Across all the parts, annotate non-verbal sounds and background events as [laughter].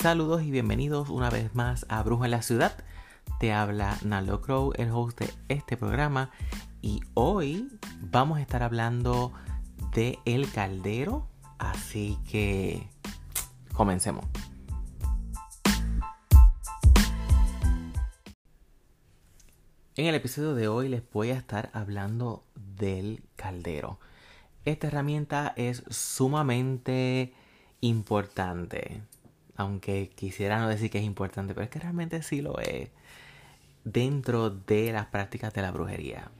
Saludos y bienvenidos una vez más a Bruja en la Ciudad. Te habla Naldo Crow, el host de este programa. Y hoy vamos a estar hablando de El Caldero. Así que comencemos. En el episodio de hoy les voy a estar hablando del caldero. Esta herramienta es sumamente importante. Aunque quisiera no decir que es importante, pero es que realmente sí lo es. Dentro de las prácticas de la brujería.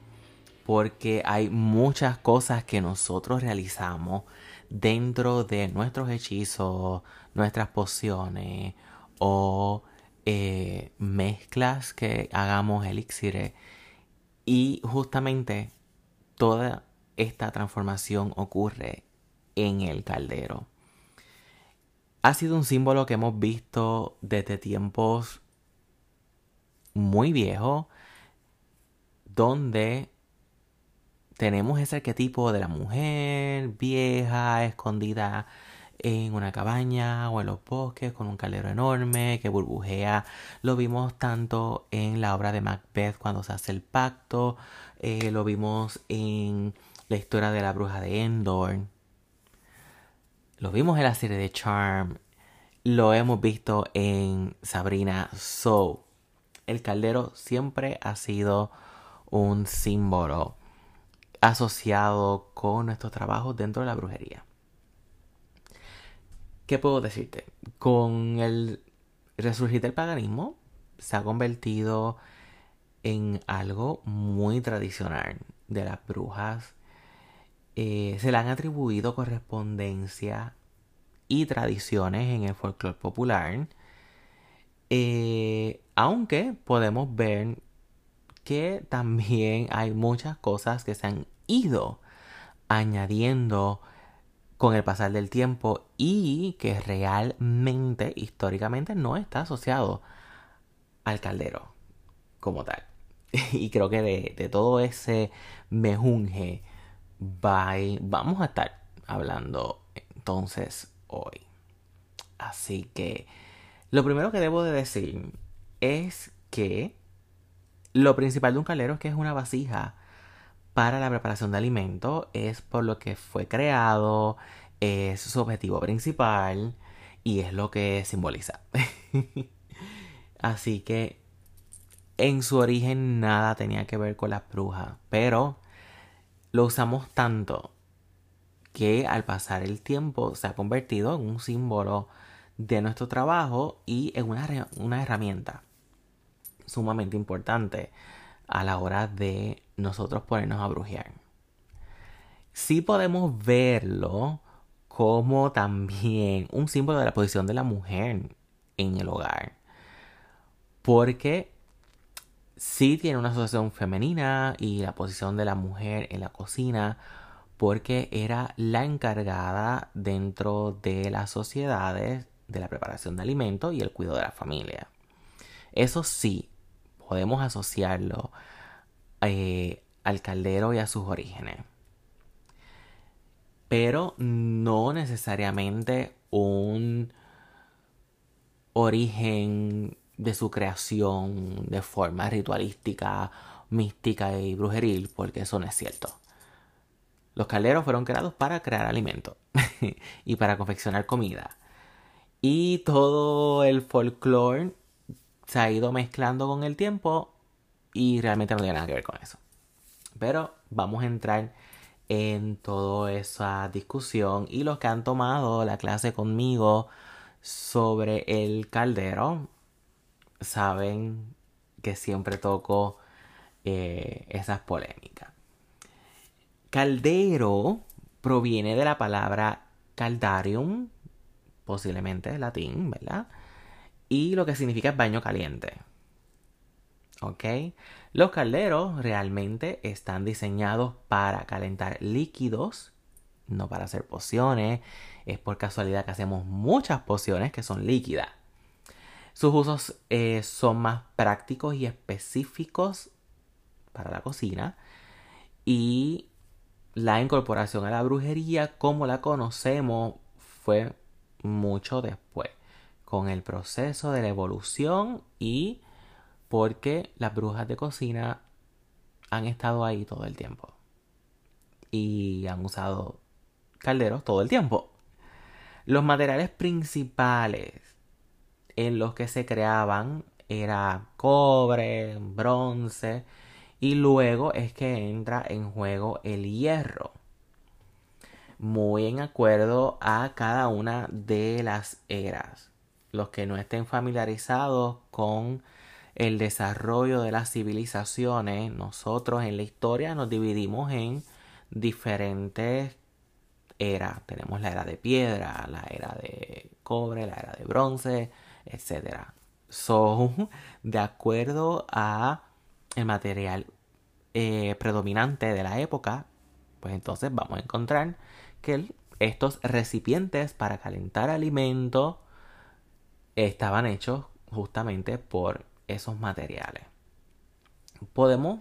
Porque hay muchas cosas que nosotros realizamos dentro de nuestros hechizos, nuestras pociones o eh, mezclas que hagamos elixires y justamente toda esta transformación ocurre en el caldero. Ha sido un símbolo que hemos visto desde tiempos muy viejos, donde tenemos ese arquetipo de la mujer vieja, escondida en una cabaña o en los bosques con un caldero enorme que burbujea. Lo vimos tanto en la obra de Macbeth cuando se hace el pacto, eh, lo vimos en la historia de la bruja de Endor, lo vimos en la serie de Charm, lo hemos visto en Sabrina So. El caldero siempre ha sido un símbolo asociado con nuestros trabajos dentro de la brujería. ¿Qué puedo decirte? Con el resurgir del paganismo se ha convertido en algo muy tradicional de las brujas. Eh, se le han atribuido correspondencia y tradiciones en el folclore popular. Eh, aunque podemos ver que también hay muchas cosas que se han ido añadiendo con el pasar del tiempo y que realmente, históricamente, no está asociado al caldero como tal. [laughs] y creo que de, todo ese mejunje vamos a estar hablando entonces hoy. Así que lo primero que debo de decir es que lo principal de un caldero es que es una vasija para la preparación de alimentos, es por lo que fue creado, es su objetivo principal y es lo que simboliza. [laughs] Así que en su origen nada tenía que ver con las brujas, pero lo usamos tanto que al pasar el tiempo se ha convertido en un símbolo de nuestro trabajo y en una, una herramienta sumamente importante a la hora de nosotros ponernos a brujear. Sí podemos verlo como también un símbolo de la posición de la mujer en el hogar. Porque sí tiene una asociación femenina y la posición de la mujer en la cocina porque era la encargada dentro de las sociedades de la preparación de alimentos y el cuidado de la familia. Eso sí, podemos asociarlo eh, al caldero y a sus orígenes. Pero no necesariamente un origen de su creación de forma ritualística, mística y brujeril, porque eso no es cierto. Los calderos fueron creados para crear alimento [laughs] y para confeccionar comida. Y todo el folclore se ha ido mezclando con el tiempo y realmente no tiene nada que ver con eso. Pero vamos a entrar en toda esa discusión y los que han tomado la clase conmigo sobre el caldero saben que siempre toco eh, esas polémicas. Caldero proviene de la palabra caldarium, posiblemente latín, ¿verdad? y lo que significa es baño caliente. ¿Ok? Los calderos realmente están diseñados para calentar líquidos, no para hacer pociones. Es por casualidad que hacemos muchas pociones que son líquidas. Sus usos eh, son más prácticos y específicos para la cocina. Y la incorporación a la brujería como la conocemos fue mucho después con el proceso de la evolución y porque las brujas de cocina han estado ahí todo el tiempo y han usado calderos todo el tiempo. Los materiales principales en los que se creaban era cobre, bronce y luego es que entra en juego el hierro. Muy en acuerdo a cada una de las eras. Los que no estén familiarizados con el desarrollo de las civilizaciones, nosotros en la historia nos dividimos en diferentes era. Tenemos la era de piedra, la era de cobre, la era de bronce, etc. Son [laughs] de acuerdo a el material eh, predominante de la época, pues entonces vamos a encontrar que estos recipientes para calentar alimento estaban hechos justamente por esos materiales. Podemos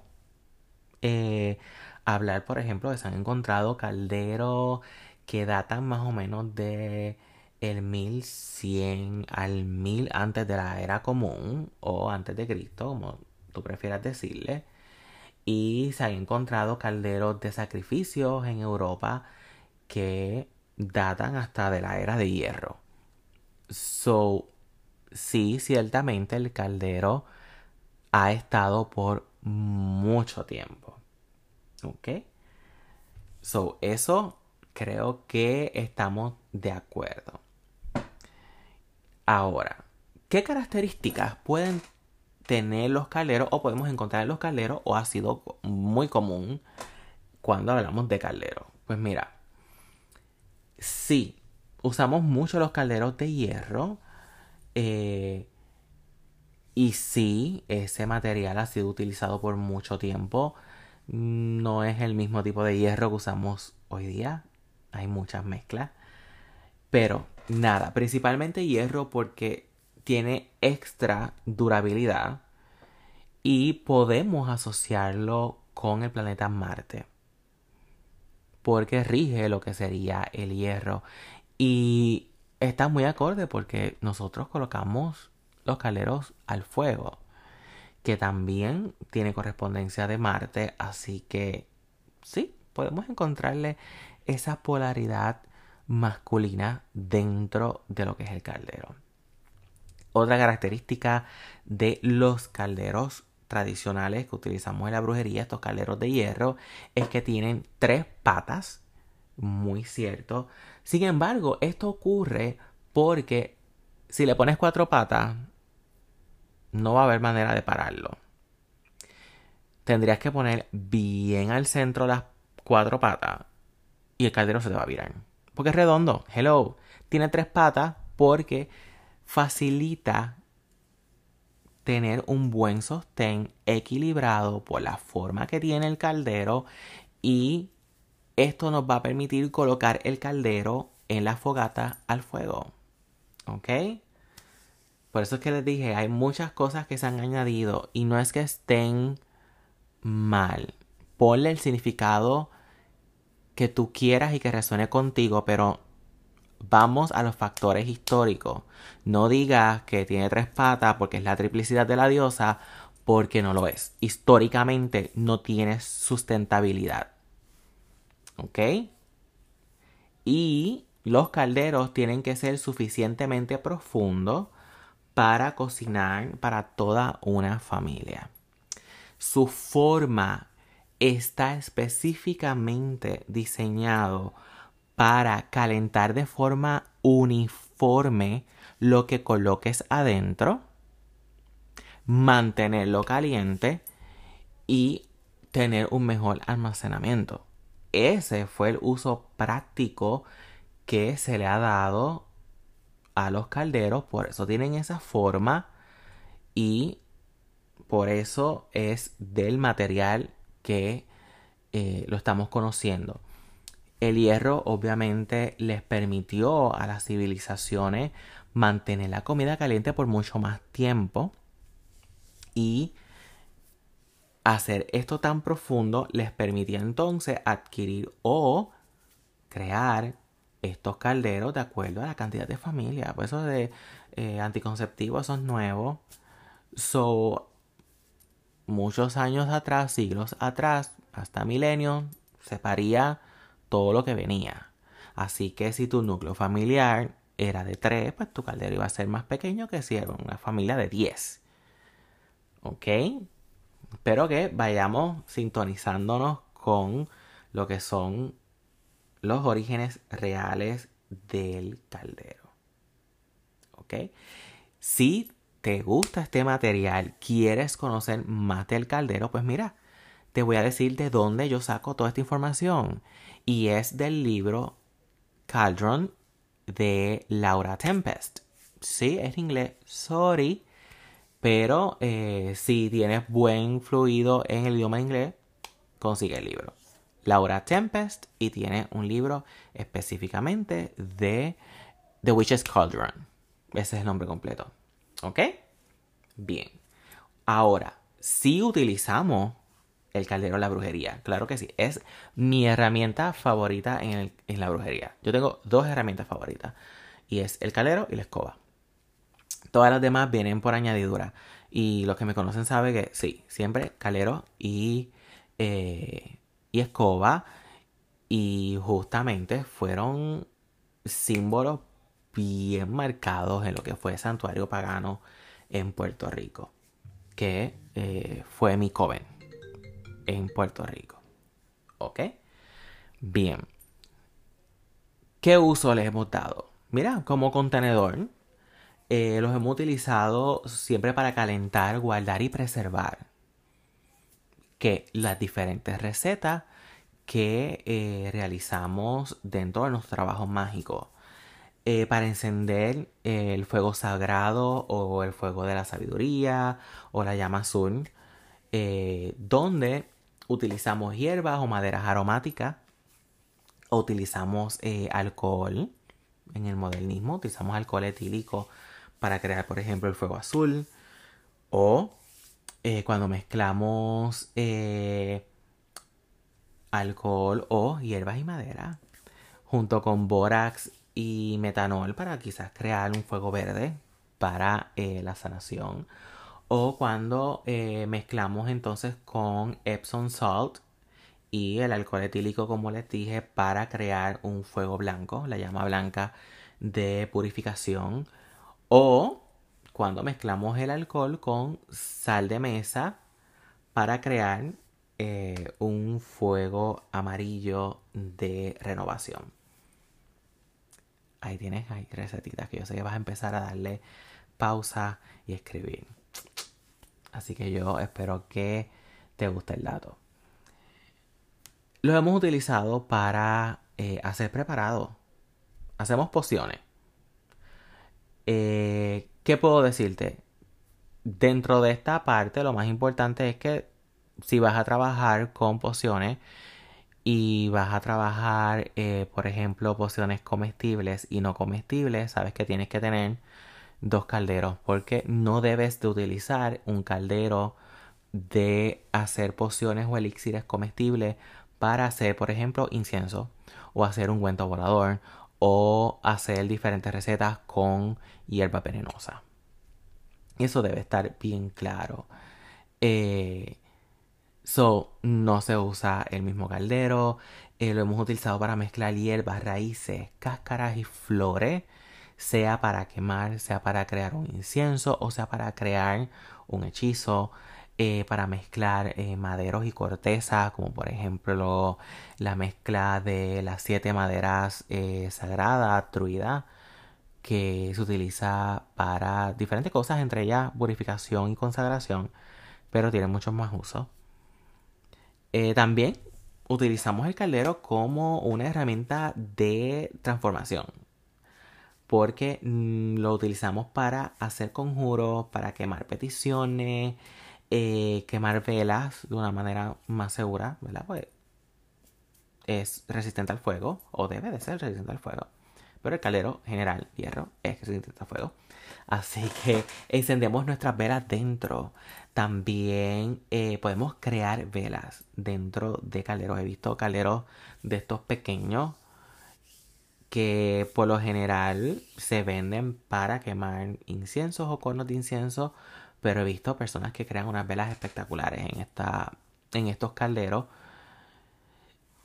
eh, hablar, por ejemplo, de se han encontrado calderos que datan más o menos de el 1100 al 1000 antes de la era común o antes de Cristo, como tú prefieras decirle. Y se han encontrado calderos de sacrificios en Europa que datan hasta de la era de hierro. So, sí, ciertamente el caldero ha estado por mucho tiempo. ¿Ok? So, eso creo que estamos de acuerdo. Ahora, ¿qué características pueden tener los calderos o podemos encontrar en los calderos o ha sido muy común cuando hablamos de calderos? Pues mira, sí, usamos mucho los calderos de hierro eh, y sí, ese material ha sido utilizado por mucho tiempo. No es el mismo tipo de hierro que usamos hoy día hay muchas mezclas. Pero nada, principalmente hierro porque tiene extra durabilidad y podemos asociarlo con el planeta Marte. Porque rige lo que sería el hierro. Y está muy acorde porque nosotros colocamos los calderos al fuego. Que también tiene correspondencia de Marte. Así que sí, podemos encontrarle esa polaridad masculina dentro de lo que es el caldero. Otra característica de los calderos tradicionales que utilizamos en la brujería, estos calderos de hierro, es que tienen tres patas, muy cierto. Sin embargo, esto ocurre porque si le pones cuatro patas, no va a haber manera de pararlo. Tendrías que poner bien al centro las cuatro patas y el caldero se te va a virar. Porque es redondo. Hello. Tiene tres patas porque facilita tener un buen sostén equilibrado por la forma que tiene el caldero y esto nos va a permitir colocar el caldero en la fogata al fuego. ¿Ok? Por eso es que les dije, hay muchas cosas que se han añadido y no es que estén mal. Ponle el significado que tú quieras y que resuene contigo, pero vamos a los factores históricos. No digas que tiene tres patas porque es la triplicidad de la diosa, porque no lo es. Históricamente no tiene sustentabilidad. ¿Ok? Y los calderos tienen que ser suficientemente profundos para cocinar para toda una familia. Su forma está específicamente diseñado para calentar de forma uniforme lo que coloques adentro, mantenerlo caliente y tener un mejor almacenamiento. Ese fue el uso práctico que se le ha dado a los calderos, por eso tienen esa forma y por eso es del material que eh, lo estamos conociendo. El hierro obviamente les permitió a las civilizaciones mantener la comida caliente por mucho más tiempo y hacer esto tan profundo les permitía entonces adquirir o crear estos calderos de acuerdo a la cantidad de familia. Por eso de eh, anticonceptivo, eso es nuevo. So, muchos años atrás, siglos atrás, hasta milenios, se paría todo lo que venía. Así que si tu núcleo familiar era de 3, pues tu caldero iba a ser más pequeño que si era una familia de 10. ¿Ok? Espero que vayamos sintonizándonos con lo que son los orígenes reales del caldero. ¿Ok? Si te gusta este material, quieres conocer más del caldero, pues mira, te voy a decir de dónde yo saco toda esta información. Y es del libro Caldron de Laura Tempest. Sí, es inglés, sorry. Pero eh, si tienes buen fluido en el idioma inglés, consigue el libro. Laura Tempest y tiene un libro específicamente de The Witch's Cauldron. Ese es el nombre completo. ¿Ok? Bien. Ahora, si utilizamos el caldero de la brujería, claro que sí. Es mi herramienta favorita en, en la brujería. Yo tengo dos herramientas favoritas. Y es el caldero y la escoba. Todas las demás vienen por añadidura. Y los que me conocen saben que sí, siempre calero y, eh, y escoba. Y justamente fueron símbolos bien marcados en lo que fue santuario pagano en Puerto Rico. Que eh, fue mi coven en Puerto Rico. ¿Ok? Bien. ¿Qué uso les hemos dado? Mira, como contenedor eh, los hemos utilizado siempre para calentar, guardar y preservar. Que las diferentes recetas que eh, realizamos dentro de nuestro trabajo mágico. Eh, para encender el fuego sagrado o el fuego de la sabiduría o la llama azul, donde utilizamos hierbas o maderas aromáticas, o utilizamos alcohol, en el modernismo utilizamos alcohol etílico para crear, por ejemplo, el fuego azul. O eh, cuando mezclamos eh, alcohol o hierbas y madera junto con bórax y metanol para quizás crear un fuego verde para eh, la sanación. O cuando mezclamos entonces con Epsom Salt y el alcohol etílico, como les dije, para crear un fuego blanco, la llama blanca de purificación o cuando mezclamos el alcohol con sal de mesa para crear eh, un fuego amarillo de renovación. Ahí tienes, hay recetitas que yo sé que vas a empezar a darle pausa y escribir. Así que yo espero que te guste el dato. Lo hemos utilizado para eh, hacer preparado. Hacemos pociones. Eh, ¿Qué puedo decirte? Dentro de esta parte, lo más importante es que si vas a trabajar con pociones y vas a trabajar, eh, por ejemplo, pociones comestibles y no comestibles, sabes que tienes que tener dos calderos porque no debes de utilizar un caldero de hacer pociones o elixires comestibles para hacer, por ejemplo, incienso o hacer un cuento volador o hacer diferentes recetas con hierba venenosa. Eso debe estar bien claro. Eh, so, no se usa el mismo caldero. Eh, lo hemos utilizado para mezclar hierbas, raíces, cáscaras y flores. Sea para quemar, sea para crear un incienso o sea para crear un hechizo. Eh, para mezclar eh, maderos y corteza, como por ejemplo la mezcla de las siete maderas eh, sagradas, truida, que se utiliza para diferentes cosas, entre ellas purificación y consagración, pero tiene muchos más usos. También utilizamos el caldero como una herramienta de transformación porque mm, lo utilizamos para hacer conjuros, para quemar peticiones, eh, quemar velas de una manera más segura, ¿verdad? Pues es resistente al fuego, o debe de ser resistente al fuego. Pero el calero general, hierro, es resistente al fuego. Así que encendemos nuestras velas dentro. También eh, podemos crear velas dentro de calderos. He visto calderos de estos pequeños que por lo general se venden para quemar inciensos o conos de incienso, pero he visto personas que crean unas velas espectaculares en, esta, en estos calderos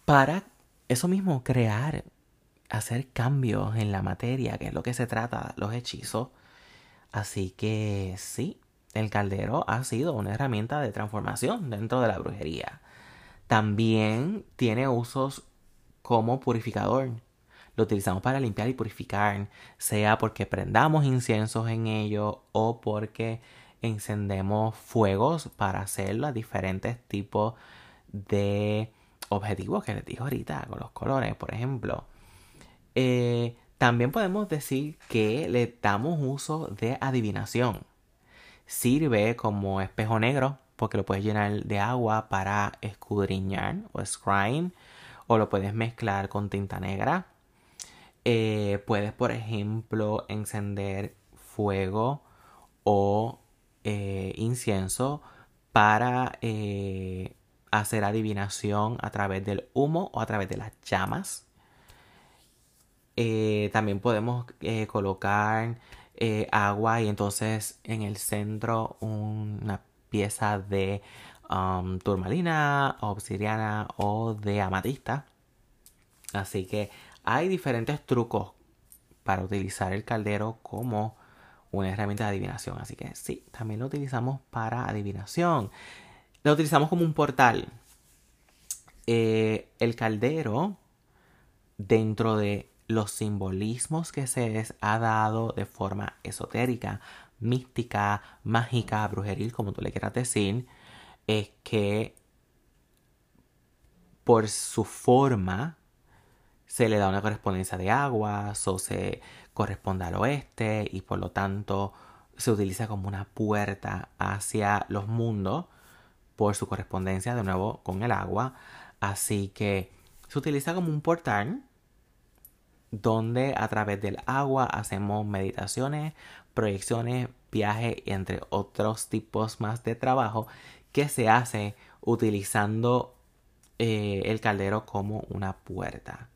para eso mismo, crear, hacer cambios en la materia, que es lo que se trata, los hechizos. Así que sí, el caldero ha sido una herramienta de transformación dentro de la brujería. También tiene usos como purificador. Lo utilizamos para limpiar y purificar, sea porque prendamos inciensos en ello o porque encendemos fuegos para hacer los diferentes tipos de objetivos que les dije ahorita con los colores, por ejemplo. Eh, también podemos decir que le damos uso de adivinación. Sirve como espejo negro porque lo puedes llenar de agua para escudriñar o scrying o lo puedes mezclar con tinta negra. Eh, puedes, por ejemplo, encender fuego o eh, incienso para hacer adivinación a través del humo o a través de las llamas. También podemos colocar agua y entonces en el centro una pieza de um, turmalina, obsidiana o de amatista. Así que hay diferentes trucos para utilizar el caldero como una herramienta de adivinación. Así que sí, también lo utilizamos para adivinación. Lo utilizamos como un portal. Eh, el caldero, dentro de los simbolismos que se les ha dado de forma esotérica, mística, mágica, brujeril, como tú le quieras decir, es que por su forma se le da una correspondencia de agua, o se corresponde al oeste y por lo tanto se utiliza como una puerta hacia los mundos por su correspondencia de nuevo con el agua. Así que se utiliza como un portal donde a través del agua hacemos meditaciones, proyecciones, viajes, entre otros tipos más de trabajo que se hace utilizando eh, el caldero como una puerta.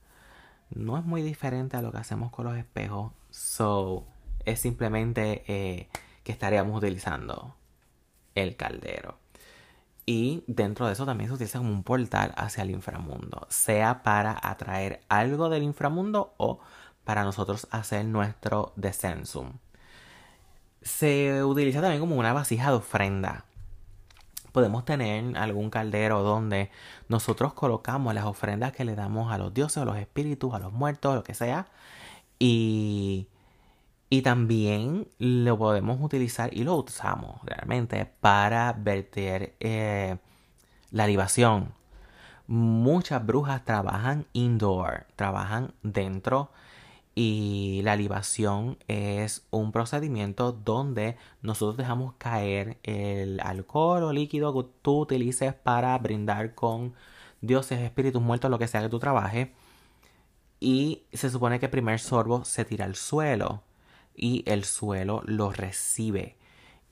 No es muy diferente a lo que hacemos con los espejos, so es simplemente eh, que estaríamos utilizando el caldero. Y dentro de eso también se utiliza como un portal hacia el inframundo, sea para atraer algo del inframundo o para nosotros hacer nuestro descensum. Se utiliza también como una vasija de ofrenda. Podemos tener algún caldero donde nosotros colocamos las ofrendas que le damos a los dioses, a los espíritus, a los muertos, lo que sea. Y, y también lo podemos utilizar y lo usamos realmente para verter eh, la libación. Muchas brujas trabajan indoor, trabajan dentro y la libación es un procedimiento donde nosotros dejamos caer el alcohol o líquido que tú utilices para brindar con dioses, espíritus muertos, lo que sea que tú trabajes. Y se supone que el primer sorbo se tira al suelo y el suelo lo recibe.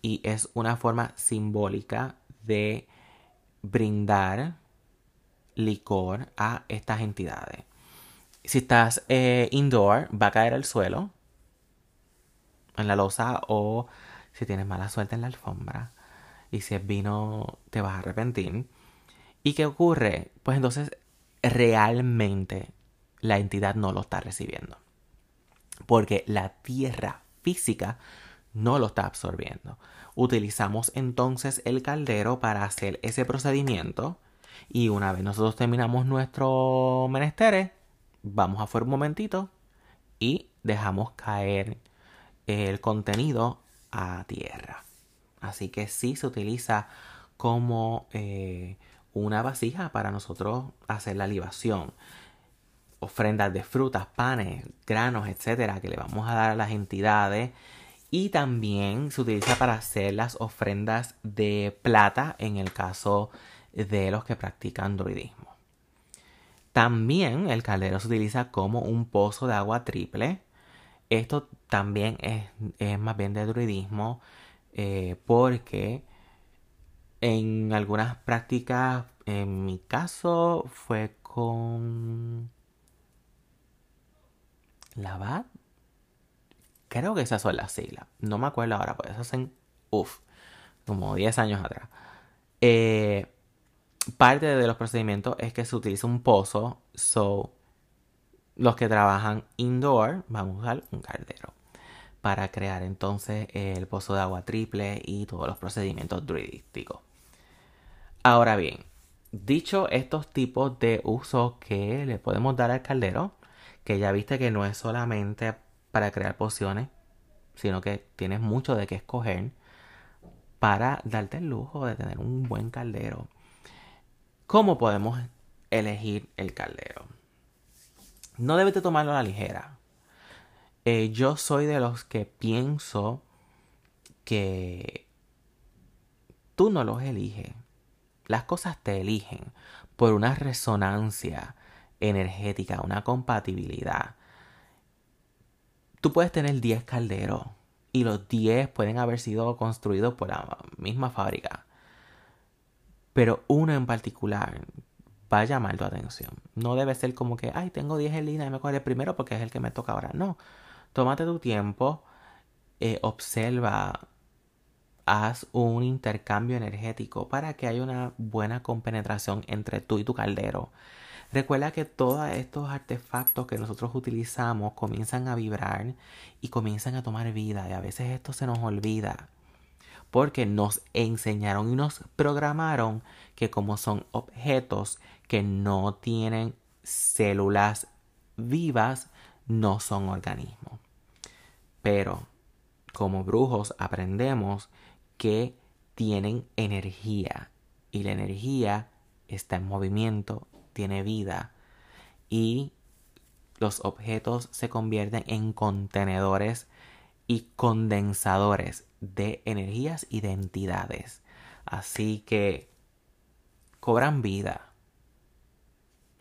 Y es una forma simbólica de brindar licor a estas entidades. Si estás eh, indoor, va a caer al suelo, en la losa, o si tienes mala suerte en la alfombra. Y si es vino, te vas a arrepentir. ¿Y qué ocurre? Pues entonces realmente la entidad no lo está recibiendo. Porque la tierra física no lo está absorbiendo. Utilizamos entonces el caldero para hacer ese procedimiento. Y una vez nosotros terminamos nuestro menesteres, vamos afuera un momentito y dejamos caer el contenido a tierra. Así que sí se utiliza como eh, una vasija para nosotros hacer la libación. Ofrendas de frutas, panes, granos, etcétera, que le vamos a dar a las entidades. Y también se utiliza para hacer las ofrendas de plata en el caso de los que practican druidismo. También el caldero se utiliza como un pozo de agua triple. Esto también es, más bien de druidismo eh, porque en algunas prácticas, en mi caso fue con La Creo que esas son las siglas. No me acuerdo ahora, pues hacen, uff, como 10 años atrás. Eh, parte de los procedimientos es que se utiliza un pozo. So, los que trabajan indoor van a usar un caldero para crear entonces el pozo de agua triple y todos los procedimientos druidísticos. Ahora bien, dicho estos tipos de usos que le podemos dar al caldero, que ya viste que no es solamente para crear pociones, sino que tienes mucho de qué escoger para darte el lujo de tener un buen caldero. ¿Cómo podemos elegir el caldero? No debes de tomarlo a la ligera. Eh, yo soy de los que pienso que tú no los eliges. Las cosas te eligen por una resonancia energética, una compatibilidad. Tú puedes tener 10 calderos y los 10 pueden haber sido construidos por la misma fábrica. Pero uno en particular va a llamar tu atención. No debe ser como que, ay, tengo 10 en línea y me coge el primero porque es el que me toca ahora. No. Tómate tu tiempo, eh, observa, haz un intercambio energético para que haya una buena compenetración entre tú y tu caldero. Recuerda que todos estos artefactos que nosotros utilizamos comienzan a vibrar y comienzan a tomar vida y a veces esto se nos olvida porque nos enseñaron y nos programaron que como son objetos que no tienen células vivas, no son organismos. Pero como brujos aprendemos que tienen energía y la energía está en movimiento, tiene vida y los objetos se convierten en contenedores y condensadores de energías y de entidades. Así que cobran vida.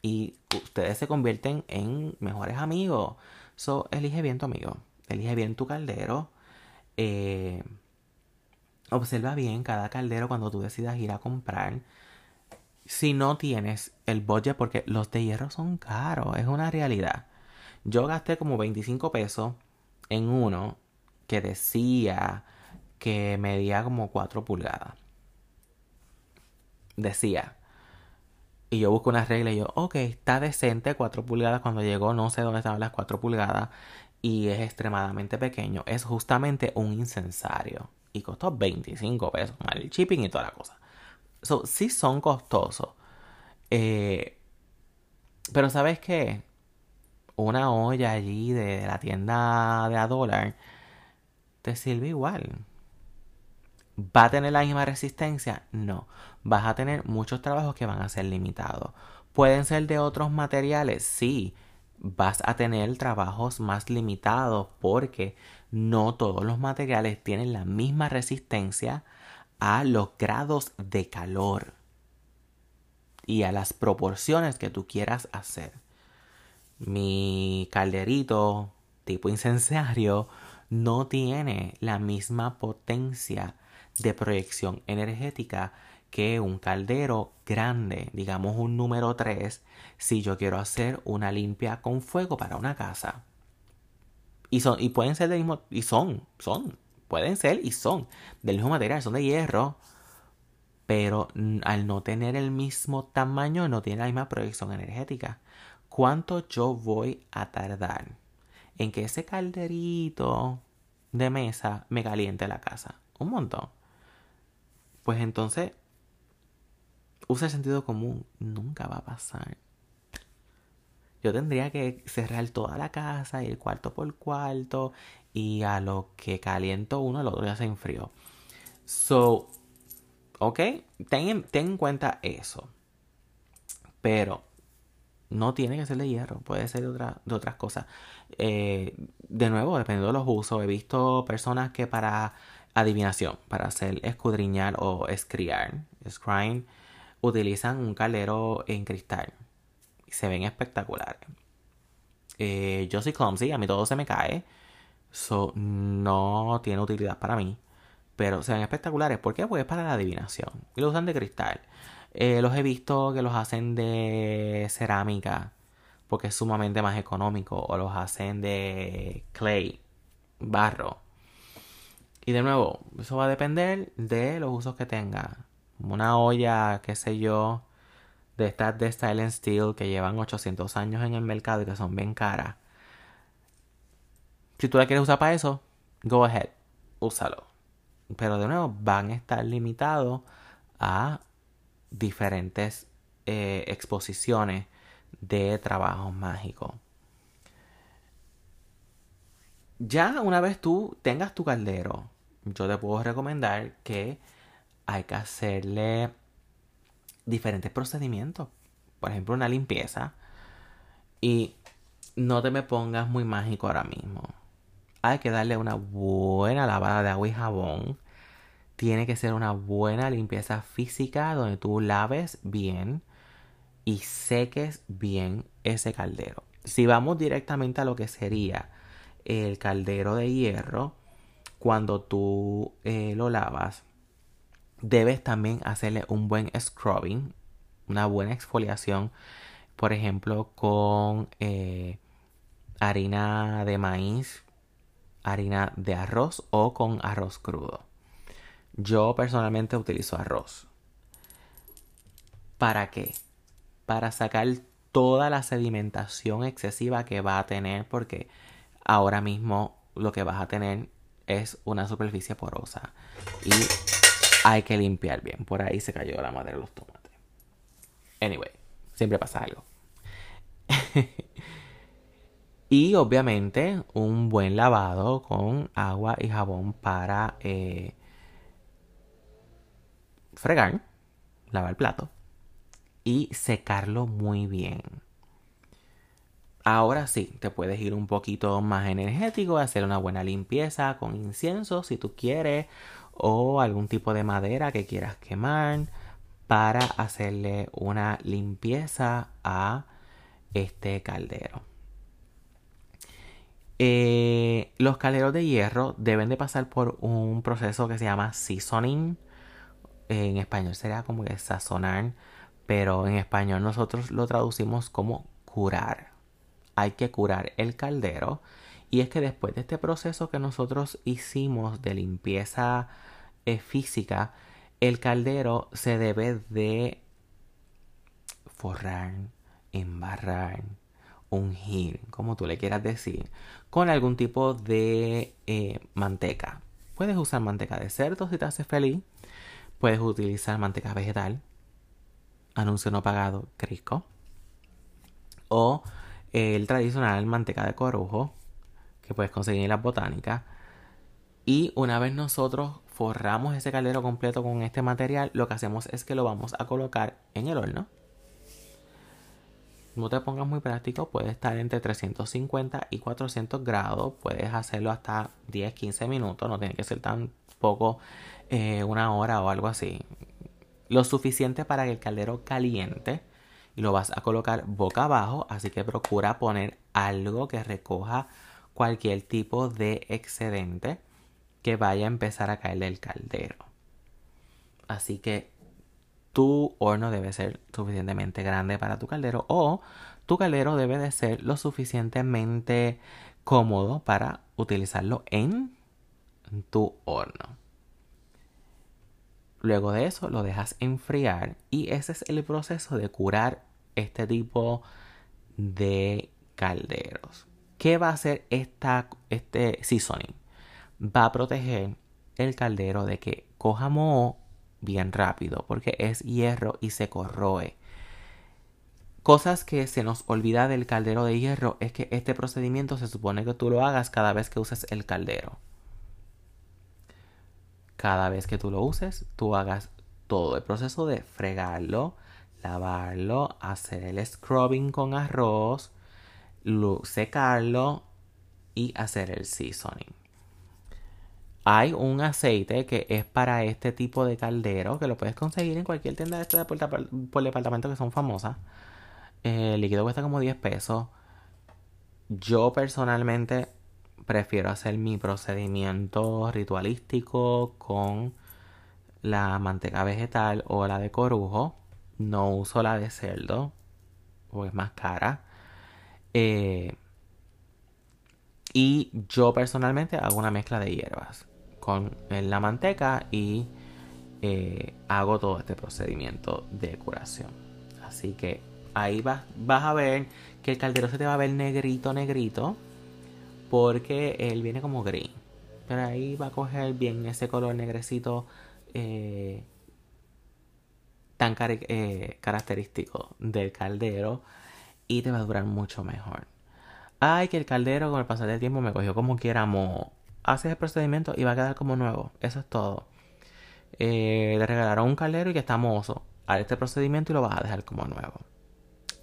Y ustedes se convierten en mejores amigos. So, elige bien tu amigo. Elige bien tu caldero. Eh, observa bien cada caldero cuando tú decidas ir a comprar. Si no tienes el budget, porque los de hierro son caros, es una realidad. Yo gasté como 25 pesos en uno que decía que medía como 4 pulgadas. Decía. Y yo busco una regla y yo, ok, está decente 4 pulgadas. Cuando llegó no sé dónde estaban las 4 pulgadas. Y es extremadamente pequeño. Es justamente un incensario. Y costó 25 pesos. Mal el shipping y toda la cosa. Sí son costosos. Eh, pero ¿sabes qué? Una olla allí de la tienda de a dólar te sirve igual. ¿Va a tener la misma resistencia? No. Vas a tener muchos trabajos que van a ser limitados. ¿Pueden ser de otros materiales? Sí. Vas a tener trabajos más limitados porque no todos los materiales tienen la misma resistencia a los grados de calor y a las proporciones que tú quieras hacer. Mi calderito tipo incensario no tiene la misma potencia de proyección energética que un caldero grande, digamos un número 3, si yo quiero hacer una limpia con fuego para una casa. Y, son, y pueden ser del mismo, y son, son, pueden ser y son del mismo material, son de hierro, pero al no tener el mismo tamaño no tiene la misma proyección energética. ¿Cuánto yo voy a tardar en que ese calderito de mesa me caliente la casa? Un montón pues entonces usa el sentido común. Nunca va a pasar. Yo tendría que cerrar toda la casa, ir cuarto por cuarto, y a lo que caliento uno, el otro ya se enfrió. So, ok, ten, en cuenta eso. Pero no tiene que ser de hierro, puede ser de, de otras cosas. Eh, de nuevo, dependiendo de los usos, he visto personas que para adivinación para hacer escudriñar o escriar, scrying, utilizan un calero en cristal se ven espectaculares. Eh, yo soy clumsy, a mí todo se me cae, so no tiene utilidad para mí, pero se ven espectaculares. ¿Por qué? Pues es para la adivinación y lo usan de cristal. Eh, los he visto que los hacen de cerámica porque es sumamente más económico o los hacen de clay, barro. Y de nuevo, eso va a depender de los usos que tenga. Una olla, qué sé yo, de estas de Style Steel que llevan 800 años en el mercado y que son bien caras. Si tú la quieres usar para eso, go ahead, úsalo. Pero de nuevo, van a estar limitados a diferentes eh, exposiciones de trabajos mágicos. Ya una vez tú tengas tu caldero, yo te puedo recomendar que hay que hacerle diferentes procedimientos. Por ejemplo, una limpieza. Y no te me pongas muy mágico ahora mismo. Hay que darle una buena lavada de agua y jabón. Tiene que ser una buena limpieza física donde tú laves bien y seques bien ese caldero. Si vamos directamente a lo que sería el caldero de hierro, cuando tú eh, lo lavas, debes también hacerle un buen scrubbing, una buena exfoliación, por ejemplo, con eh, harina de maíz, harina de arroz o con arroz crudo. Yo personalmente utilizo arroz. ¿Para qué? Para sacar toda la sedimentación excesiva que va a tener porque ahora mismo lo que vas a tener es una superficie porosa y hay que limpiar bien. Por ahí se cayó la madre de los tomates. Anyway, siempre pasa algo. [laughs] y obviamente un buen lavado con agua y jabón para eh, fregar, lavar el plato y secarlo muy bien. Ahora sí, te puedes ir un poquito más energético, hacer una buena limpieza con incienso si tú quieres, o algún tipo de madera que quieras quemar para hacerle una limpieza a este caldero. Eh, los calderos de hierro deben de pasar por un proceso que se llama seasoning. En español sería como que sazonar, pero en español nosotros lo traducimos como curar hay que curar el caldero. Y es que después de este proceso que nosotros hicimos de limpieza eh, física, el caldero se debe de forrar, embarrar, ungir, como tú le quieras decir, con algún tipo de eh, manteca. Puedes usar manteca de cerdo si te hace feliz. Puedes utilizar manteca vegetal. Anuncio no pagado, Crisco. O el tradicional manteca de corujo que puedes conseguir en las botánicas. Y una vez nosotros forramos ese caldero completo con este material, lo que hacemos es que lo vamos a colocar en el horno. No te pongas muy práctico, puede estar entre 350 y 400 grados. Puedes hacerlo hasta 10-15 minutos, no tiene que ser tan poco eh, una hora o algo así. Lo suficiente para que el caldero caliente y lo vas a colocar boca abajo, así que procura poner algo que recoja cualquier tipo de excedente que vaya a empezar a caer del caldero. Así que tu horno debe ser suficientemente grande para tu caldero o tu caldero debe de ser lo suficientemente cómodo para utilizarlo en tu horno. Luego de eso lo dejas enfriar y ese es el proceso de curar este tipo de calderos. ¿Qué va a hacer esta, este seasoning? Va a proteger el caldero de que coja moho bien rápido porque es hierro y se corroe. Cosas que se nos olvida del caldero de hierro es que este procedimiento se supone que tú lo hagas cada vez que uses el caldero cada vez que tú lo uses, tú hagas todo el proceso de fregarlo, lavarlo, hacer el scrubbing con arroz, secarlo y hacer el seasoning. Hay un aceite que es para este tipo de caldero que lo puedes conseguir en cualquier tienda de este por, departamento que son famosas. el líquido cuesta como 10 pesos. Yo personalmente prefiero hacer mi procedimiento ritualístico con la manteca vegetal o la de corujo. No uso la de cerdo, o es más cara. Eh, y yo personalmente hago una mezcla de hierbas con la manteca y eh, hago todo este procedimiento de curación. Así que ahí vas, vas a ver que el caldero se te va a ver negrito, negrito, porque él viene como gris. Pero ahí va a coger bien ese color negrecito eh, tan eh, característico del caldero y te va a durar mucho mejor. Ay, que el caldero con el pasar del tiempo me cogió como quieramos. Haces el procedimiento y va a quedar como nuevo. Eso es todo. Eh, le regalaron un caldero y que está mozo. Haz este procedimiento y lo vas a dejar como nuevo.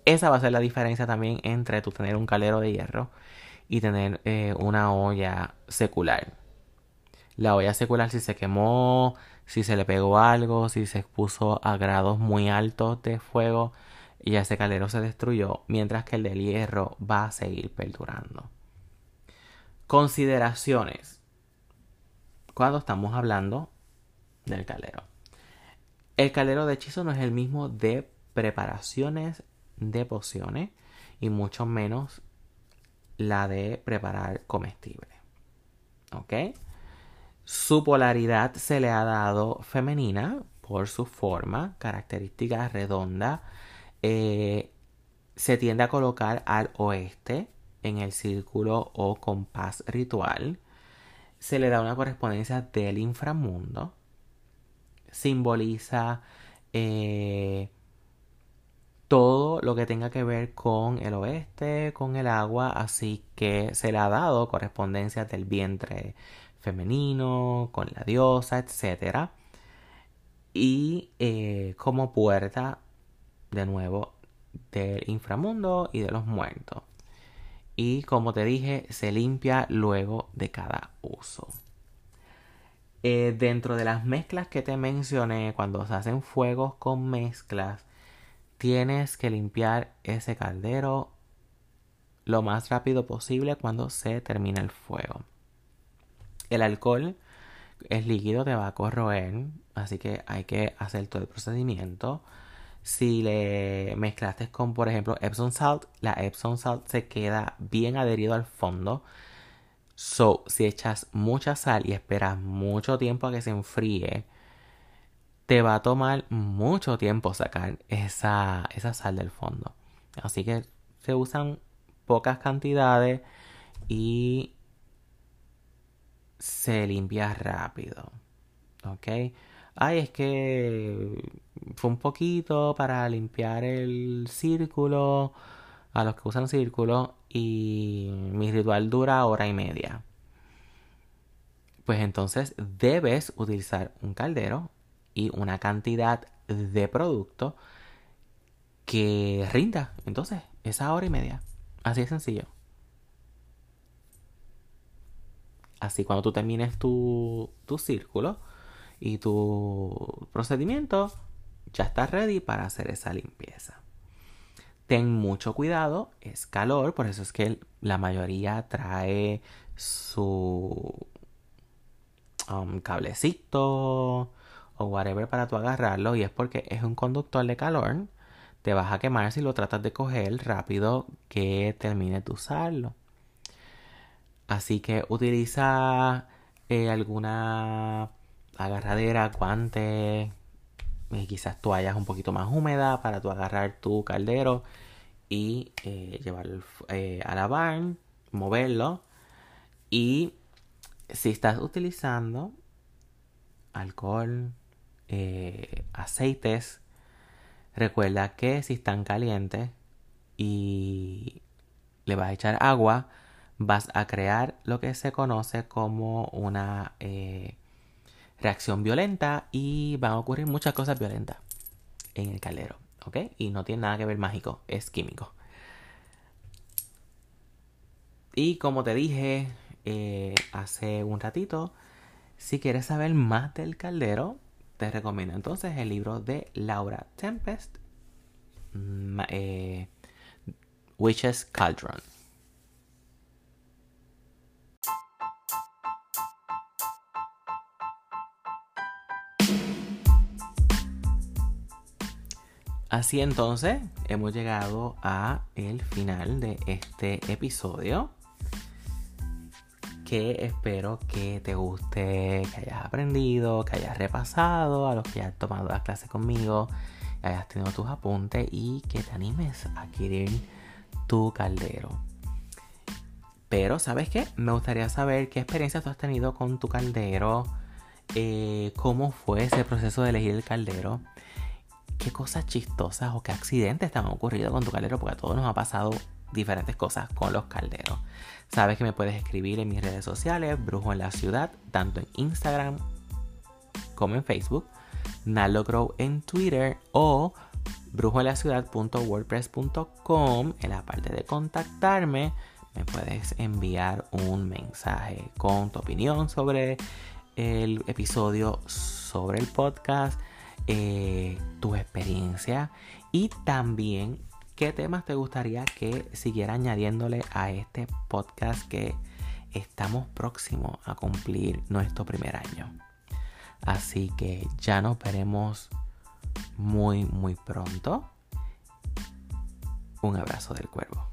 Esa va a ser la diferencia también entre tu tener un caldero de hierro y tener eh, una olla secular. La olla secular si se quemó, si se le pegó algo, si se expuso a grados muy altos de fuego, y ese caldero se destruyó, mientras que el del hierro va a seguir perdurando. Consideraciones. Cuando estamos hablando del caldero. El caldero de hechizo no es el mismo de preparaciones de pociones y mucho menos la de preparar comestible. ¿Ok? Su polaridad se le ha dado femenina por su forma, característica redonda. Eh, se tiende a colocar al oeste en el círculo o compás ritual. Se le da una correspondencia del inframundo. Simboliza eh, todo lo que tenga que ver con el oeste, con el agua, así que se le ha dado correspondencia del vientre femenino, con la diosa, etc. Y eh, como puerta, de nuevo, del inframundo y de los muertos. Y como te dije, se limpia luego de cada uso. Eh, dentro de las mezclas que te mencioné, cuando se hacen fuegos con mezclas, tienes que limpiar ese caldero lo más rápido posible cuando se termina el fuego. El alcohol es líquido, te va a corroer, así que hay que hacer todo el procedimiento. Si le mezclaste con, por ejemplo, Epsom salt, la Epsom salt se queda bien adherido al fondo. So, si echas mucha sal y esperas mucho tiempo a que se enfríe, te va a tomar mucho tiempo sacar esa, esa sal del fondo. Así que se usan pocas cantidades y se limpia rápido. ¿Ok? Ay, es que fue un poquito para limpiar el círculo a los que usan círculo y mi ritual dura hora y media. Pues entonces debes utilizar un caldero y una cantidad de producto que rinda. Entonces, esa hora y media. Así de sencillo. Así cuando tú termines tu, tu círculo y tu procedimiento, ya estás ready para hacer esa limpieza. Ten mucho cuidado, es calor, por eso es que la mayoría trae su um, cablecito o whatever para tu agarrarlo y es porque es un conductor de calor. Te vas a quemar si lo tratas de coger rápido que termines de usarlo. Así que utiliza eh, alguna agarradera, guantes, eh, quizás toallas un poquito más húmedas para tu agarrar tu caldero y eh, llevarlo a la barn, moverlo. Y si estás utilizando alcohol, eh, aceites, recuerda que si están calientes y le vas a echar agua, vas a crear lo que se conoce como una eh, reacción violenta y van a ocurrir muchas cosas violentas en el caldero, ¿ok? Y no tiene nada que ver mágico, es químico. Y como te dije eh, hace un ratito, si quieres saber más del caldero, te recomiendo entonces el libro de Laura Tempest, eh, Witch's Cauldron. Así entonces, hemos llegado a el final de este episodio. Que espero que te guste, que hayas aprendido, que hayas repasado a los que hayas tomado la clase conmigo, que hayas tenido tus apuntes y que te animes a adquirir tu caldero. Pero, ¿sabes qué? Me gustaría saber qué experiencias tú has tenido con tu caldero, eh, cómo fue ese proceso de elegir el caldero qué cosas chistosas o qué accidentes te han ocurrido con tu caldero, porque a todos nos ha pasado diferentes cosas con los calderos. Sabes que me puedes escribir en mis redes sociales, Brujo en la Ciudad, tanto en Instagram como en Facebook, Nalogrow en Twitter o brujoenlaciudad.wordpress.com. En la parte de contactarme, me puedes enviar un mensaje con tu opinión sobre el episodio, sobre el podcast eh, tu experiencia y también qué temas te gustaría que siguiera añadiéndole a este podcast que estamos próximos a cumplir nuestro primer año. Así que ya nos veremos muy muy pronto. Un abrazo del cuervo.